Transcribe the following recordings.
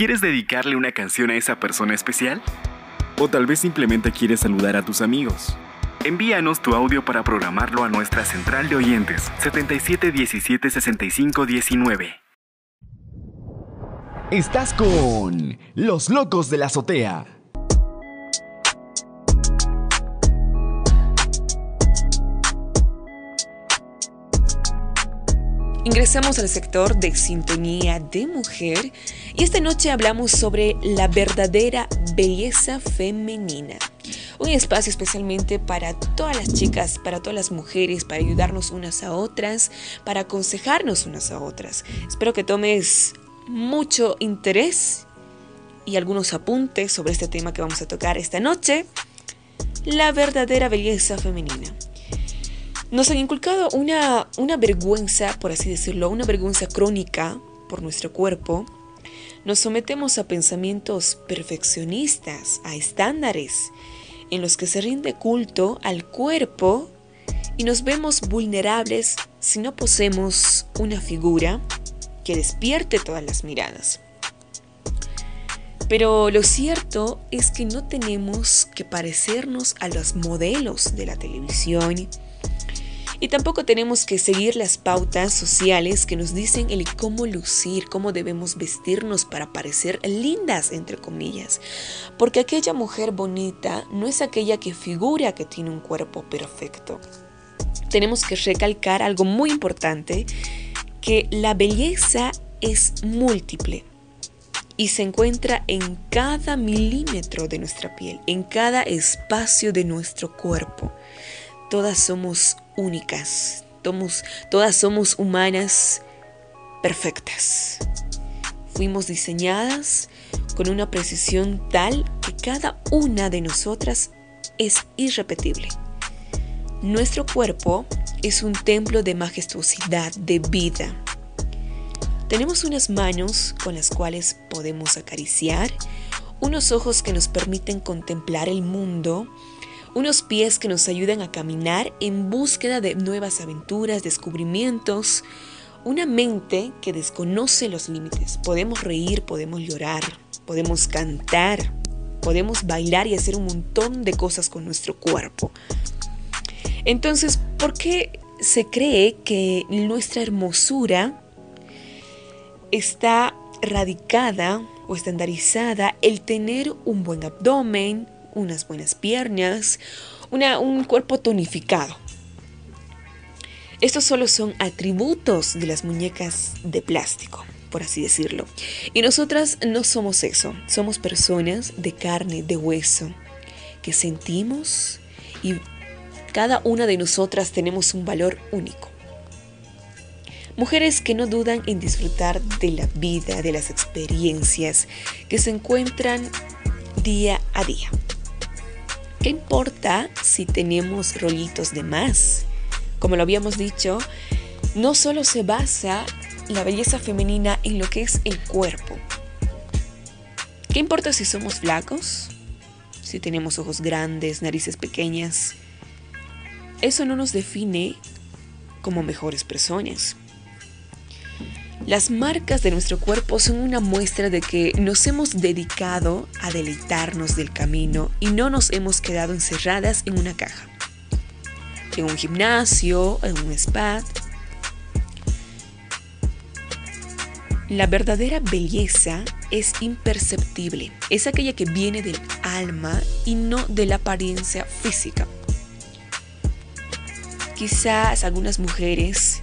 ¿Quieres dedicarle una canción a esa persona especial? O tal vez simplemente quieres saludar a tus amigos. Envíanos tu audio para programarlo a nuestra central de oyentes 77176519. Estás con Los Locos de la Azotea. Ingresamos al sector de sintonía de mujer y esta noche hablamos sobre la verdadera belleza femenina. Un espacio especialmente para todas las chicas, para todas las mujeres, para ayudarnos unas a otras, para aconsejarnos unas a otras. Espero que tomes mucho interés y algunos apuntes sobre este tema que vamos a tocar esta noche, la verdadera belleza femenina. Nos han inculcado una, una vergüenza, por así decirlo, una vergüenza crónica por nuestro cuerpo. Nos sometemos a pensamientos perfeccionistas, a estándares en los que se rinde culto al cuerpo y nos vemos vulnerables si no poseemos una figura que despierte todas las miradas. Pero lo cierto es que no tenemos que parecernos a los modelos de la televisión y tampoco tenemos que seguir las pautas sociales que nos dicen el cómo lucir, cómo debemos vestirnos para parecer lindas, entre comillas. Porque aquella mujer bonita no es aquella que figura que tiene un cuerpo perfecto. Tenemos que recalcar algo muy importante que la belleza es múltiple y se encuentra en cada milímetro de nuestra piel, en cada espacio de nuestro cuerpo. Todas somos únicas, todas somos humanas perfectas. Fuimos diseñadas con una precisión tal que cada una de nosotras es irrepetible. Nuestro cuerpo es un templo de majestuosidad, de vida. Tenemos unas manos con las cuales podemos acariciar, unos ojos que nos permiten contemplar el mundo, unos pies que nos ayudan a caminar en búsqueda de nuevas aventuras, descubrimientos, una mente que desconoce los límites. Podemos reír, podemos llorar, podemos cantar, podemos bailar y hacer un montón de cosas con nuestro cuerpo. Entonces, ¿por qué se cree que nuestra hermosura está radicada o estandarizada el tener un buen abdomen, unas buenas piernas, un cuerpo tonificado? Estos solo son atributos de las muñecas de plástico, por así decirlo. Y nosotras no somos eso, somos personas de carne, de hueso, que sentimos y cada una de nosotras tenemos un valor único. Mujeres que no dudan en disfrutar de la vida, de las experiencias que se encuentran día a día. ¿Qué importa si tenemos rollitos de más? Como lo habíamos dicho, no solo se basa la belleza femenina en lo que es el cuerpo. ¿Qué importa si somos flacos? Si tenemos ojos grandes, narices pequeñas, eso no nos define como mejores personas. Las marcas de nuestro cuerpo son una muestra de que nos hemos dedicado a deleitarnos del camino y no nos hemos quedado encerradas en una caja, en un gimnasio, en un spa. La verdadera belleza es imperceptible, es aquella que viene del alma y no de la apariencia física. Quizás algunas mujeres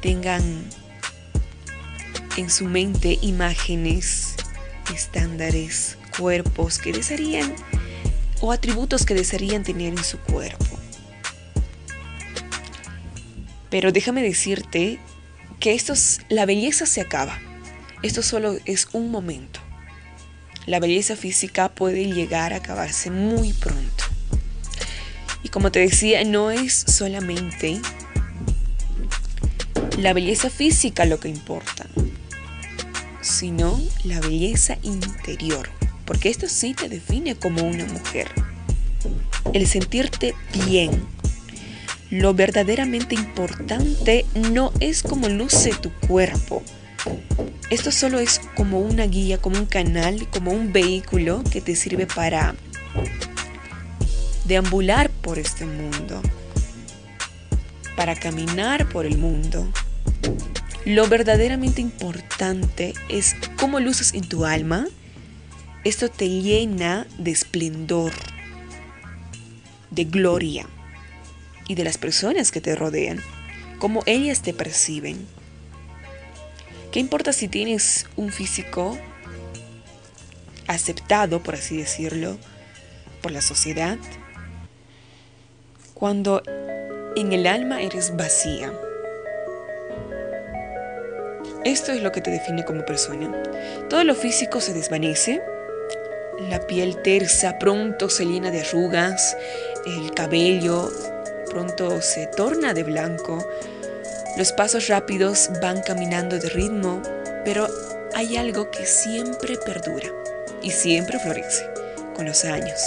tengan en su mente imágenes, estándares, cuerpos que desearían o atributos que desearían tener en su cuerpo. Pero déjame decirte que esto la belleza se acaba. Esto solo es un momento. La belleza física puede llegar a acabarse muy pronto. Y como te decía, no es solamente la belleza física lo que importa, sino la belleza interior, porque esto sí te define como una mujer. El sentirte bien. Lo verdaderamente importante no es cómo luce tu cuerpo, Esto solo es como una guía, como un canal, como un vehículo que te sirve para deambular por este mundo, para caminar por el mundo. Lo verdaderamente importante es cómo luces en tu alma. Esto te llena de esplendor, de gloria y de las personas que te rodean, cómo ellas te perciben. ¿Qué importa si tienes un físico aceptado, por así decirlo, por la sociedad? Cuando en el alma eres vacía. Esto es lo que te define como persona. Todo lo físico se desvanece, la piel tersa pronto se llena de arrugas, el cabello pronto se torna de blanco, los pasos rápidos van caminando de ritmo, pero hay algo que siempre perdura y siempre florece con los años.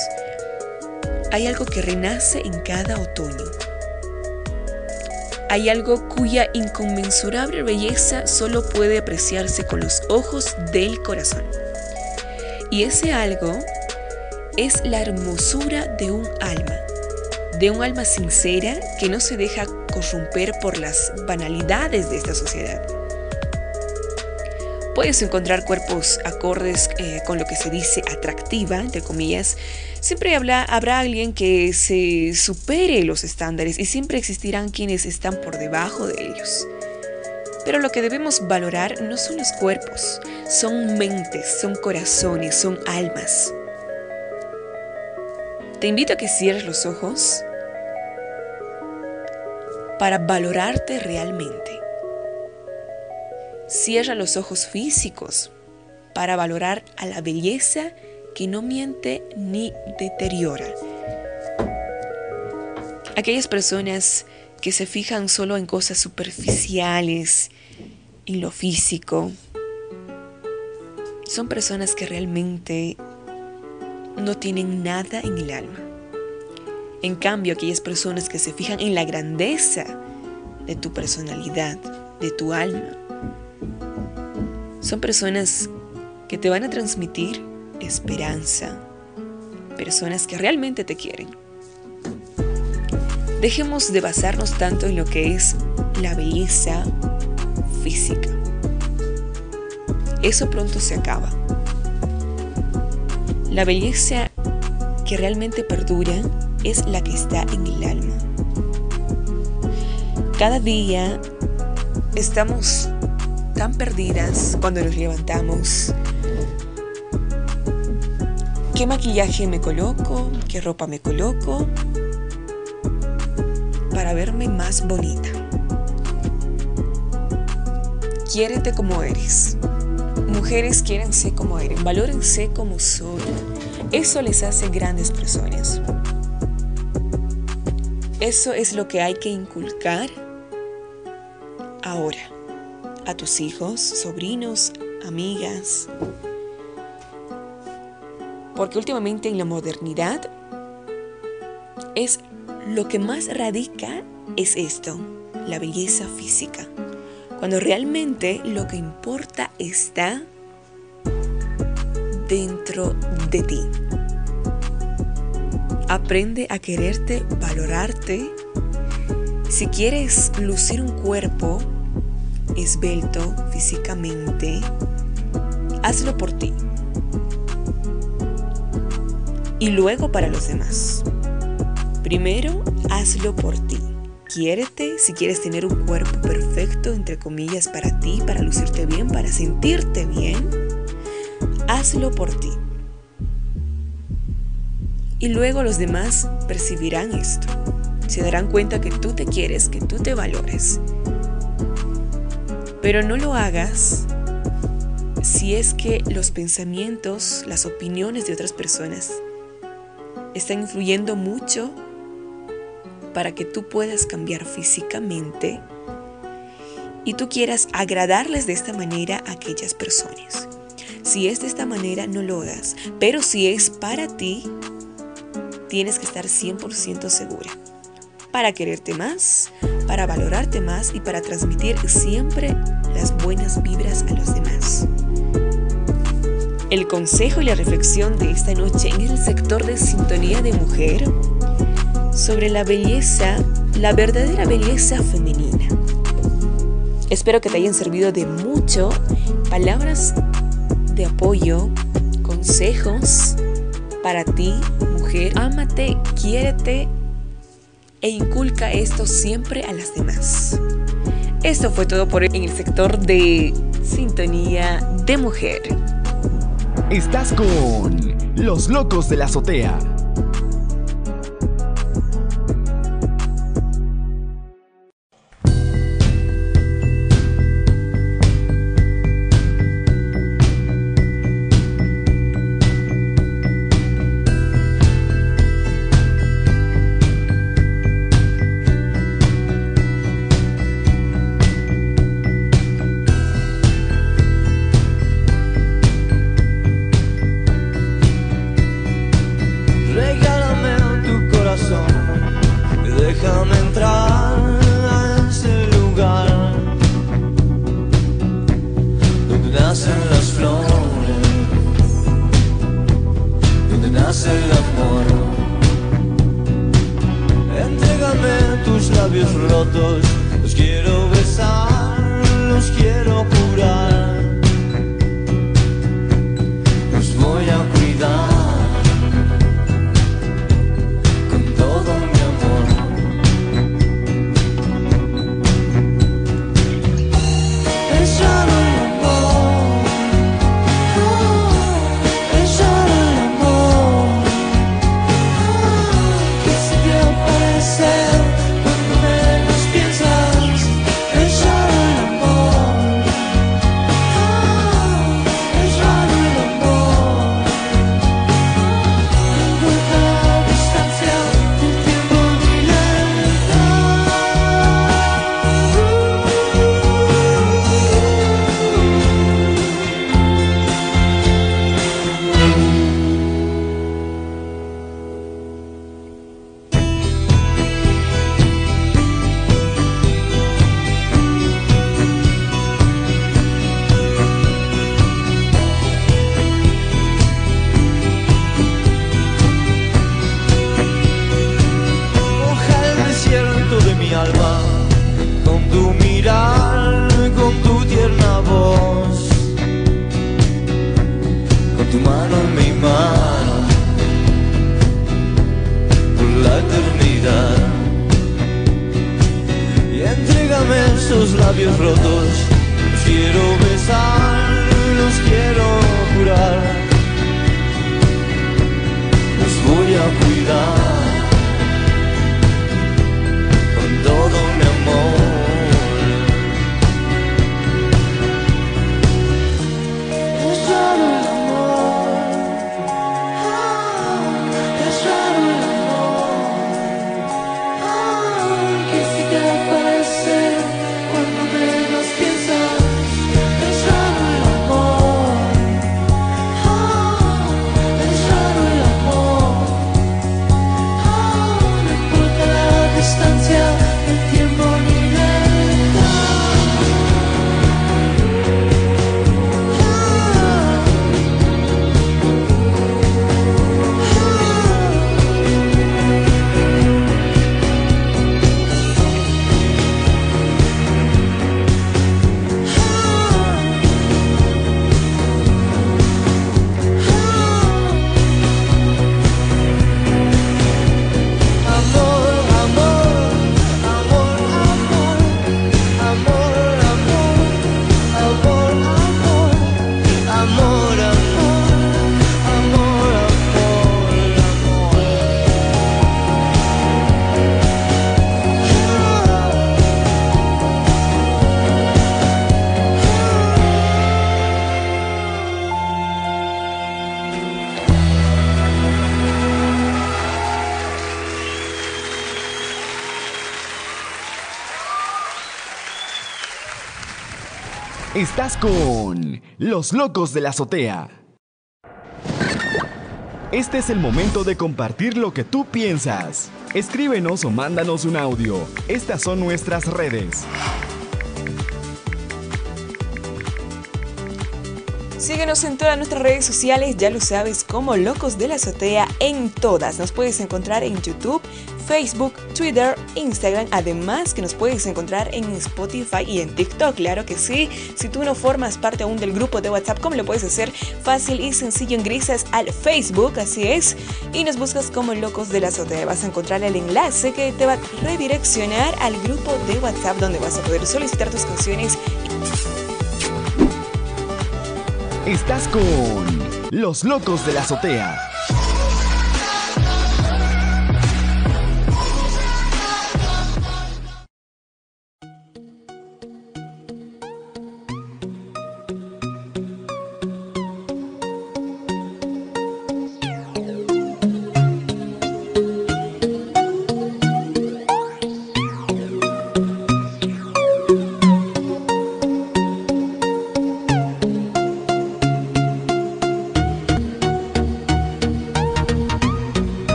Hay algo que renace en cada otoño. Hay algo cuya inconmensurable belleza solo puede apreciarse con los ojos del corazón. Y ese algo es la hermosura de un alma, de un alma sincera que no se deja corromper por las banalidades de esta sociedad. Puedes encontrar cuerpos acordes eh, con lo que se dice atractiva, entre comillas. Siempre habrá, habrá alguien que se supere los estándares y siempre existirán quienes están por debajo de ellos. Pero lo que debemos valorar no son los cuerpos, son mentes, son corazones, son almas. Te invito a que cierres los ojos para valorarte realmente. Cierra los ojos físicos para valorar a la belleza que no miente ni deteriora. Aquellas personas que se fijan solo en cosas superficiales, en lo físico, son personas que realmente no tienen nada en el alma. En cambio, aquellas personas que se fijan en la grandeza de tu personalidad, de tu alma, son personas que te van a transmitir esperanza, personas que realmente te quieren. Dejemos de basarnos tanto en lo que es la belleza física. Eso pronto se acaba. La belleza que realmente perdura es la que está en el alma. Cada día estamos tan perdidas cuando nos levantamos. ¿Qué maquillaje me coloco? ¿Qué ropa me coloco? Para verme más bonita. Quiérete como eres. Mujeres quiérense como eres, valórense como son. Eso les hace grandes personas. Eso es lo que hay que inculcar tus hijos, sobrinos, amigas. Porque últimamente en la modernidad es lo que más radica es esto, la belleza física. Cuando realmente lo que importa está dentro de ti. Aprende a quererte, valorarte. Si quieres lucir un cuerpo esbelto físicamente, hazlo por ti. Y luego para los demás. Primero, hazlo por ti. Quiérete si quieres tener un cuerpo perfecto, entre comillas, para ti, para lucirte bien, para sentirte bien. Hazlo por ti. Y luego los demás percibirán esto. Se darán cuenta que tú te quieres, que tú te valores. Pero no lo hagas si es que los pensamientos, las opiniones de otras personas están influyendo mucho para que tú puedas cambiar físicamente y tú quieras agradarles de esta manera a aquellas personas. Si es de esta manera, no lo hagas. Pero si es para ti, tienes que estar 100% segura. Para quererte más, para valorarte más y para transmitir siempre las buenas vibras a los demás. El consejo y la reflexión de esta noche en el sector de sintonía de mujer sobre la belleza, la verdadera belleza femenina. Espero que te hayan servido de mucho palabras de apoyo, consejos para ti, mujer. Ámate, quiérete e inculca esto siempre a las demás. Esto fue todo por en el sector de sintonía de mujer. Estás con Los Locos de la Azotea. Los quiero besar, los quiero Estás con Los Locos de la Azotea. Este es el momento de compartir lo que tú piensas. Escríbenos o mándanos un audio. Estas son nuestras redes. Síguenos en todas nuestras redes sociales, ya lo sabes, como Locos de la Azotea en todas. Nos puedes encontrar en YouTube, Facebook, Twitter, Instagram, además que nos puedes encontrar en Spotify y en TikTok, claro que sí. Si tú no formas parte aún del grupo de WhatsApp, ¿cómo lo puedes hacer? Fácil y sencillo, ingresas al Facebook, así es, y nos buscas como Locos de la Azotea. Vas a encontrar el enlace que te va a redireccionar al grupo de WhatsApp donde vas a poder solicitar tus canciones. Estás con Los Locos de la Azotea.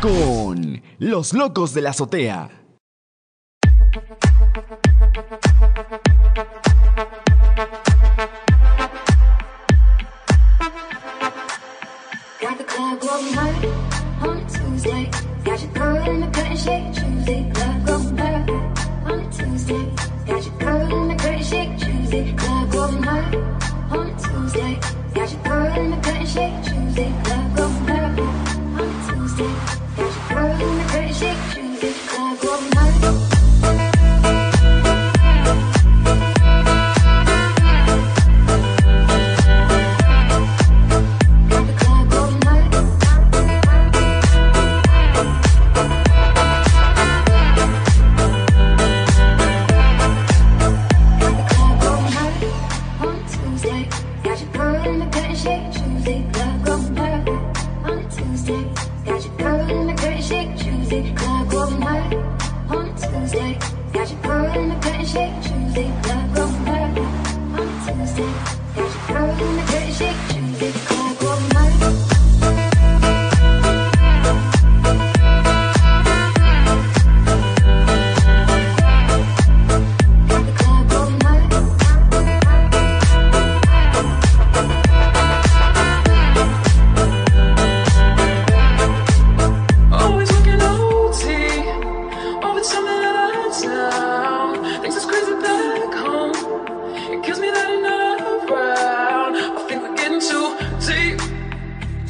Con Los Locos de la Azotea.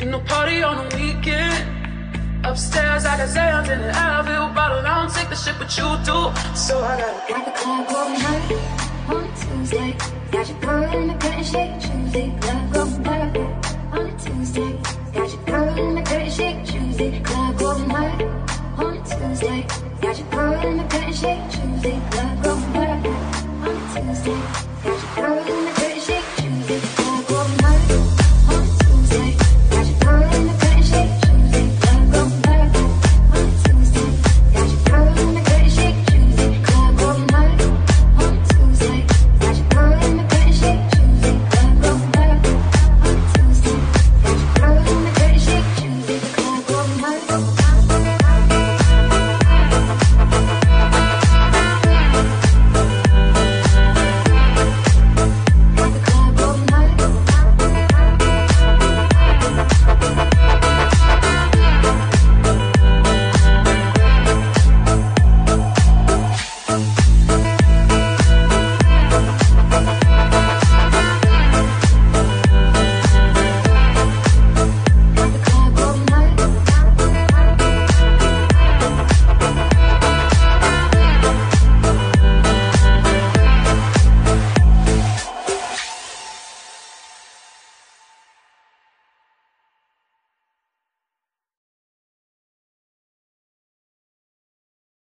You know, party on the weekend. Upstairs, I got Zans in the Advil bottle. I don't take the shit, but you do. So I gotta Got the club going hard on Tuesday. Got your girl in the curtain shake Tuesday. Club going hard on Tuesday. Got your girl in the curtain shake Tuesday. Club going hard on a Tuesday. Got your girl in the curtain shake Tuesday. Club going hard on a Tuesday. Got your girl in the curtain shake Tuesday. Club